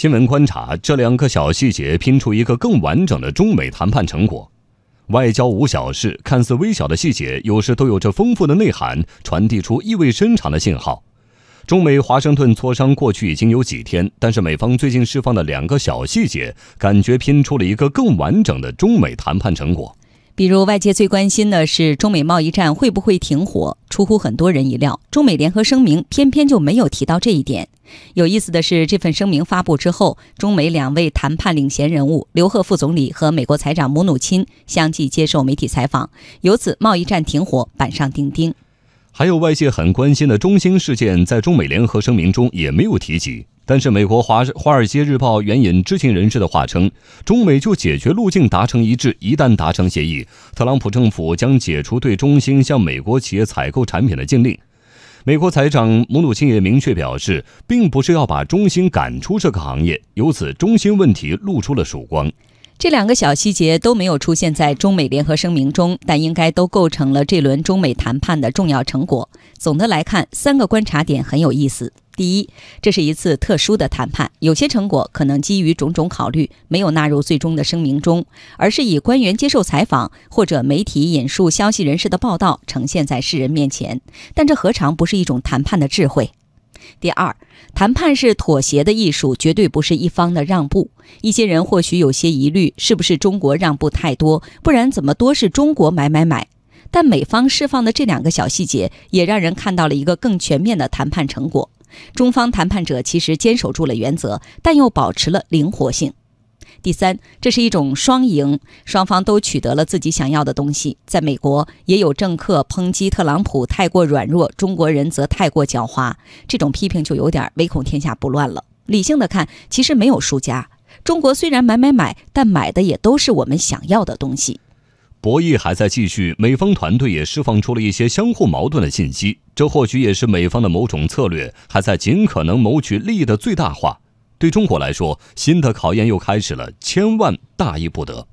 新闻观察，这两个小细节拼出一个更完整的中美谈判成果。外交无小事，看似微小的细节，有时都有着丰富的内涵，传递出意味深长的信号。中美华盛顿磋商过去已经有几天，但是美方最近释放的两个小细节，感觉拼出了一个更完整的中美谈判成果。比如，外界最关心的是中美贸易战会不会停火？出乎很多人意料，中美联合声明偏偏就没有提到这一点。有意思的是，这份声明发布之后，中美两位谈判领衔人物刘鹤副总理和美国财长姆努钦相继接受媒体采访，由此贸易战停火板上钉钉。还有外界很关心的中兴事件，在中美联合声明中也没有提及。但是，美国《华华尔街日报》援引知情人士的话称，中美就解决路径达成一致，一旦达成协议，特朗普政府将解除对中兴向美国企业采购产品的禁令。美国财长姆努钦也明确表示，并不是要把中兴赶出这个行业，由此中兴问题露出了曙光。这两个小细节都没有出现在中美联合声明中，但应该都构成了这轮中美谈判的重要成果。总的来看，三个观察点很有意思。第一，这是一次特殊的谈判，有些成果可能基于种种考虑没有纳入最终的声明中，而是以官员接受采访或者媒体引述消息人士的报道呈现在世人面前。但这何尝不是一种谈判的智慧？第二，谈判是妥协的艺术，绝对不是一方的让步。一些人或许有些疑虑，是不是中国让步太多？不然怎么多是中国买买买？但美方释放的这两个小细节，也让人看到了一个更全面的谈判成果。中方谈判者其实坚守住了原则，但又保持了灵活性。第三，这是一种双赢，双方都取得了自己想要的东西。在美国，也有政客抨击特朗普太过软弱，中国人则太过狡猾。这种批评就有点唯恐天下不乱了。理性的看，其实没有输家。中国虽然买买买，但买的也都是我们想要的东西。博弈还在继续，美方团队也释放出了一些相互矛盾的信息，这或许也是美方的某种策略，还在尽可能谋取利益的最大化。对中国来说，新的考验又开始了，千万大意不得。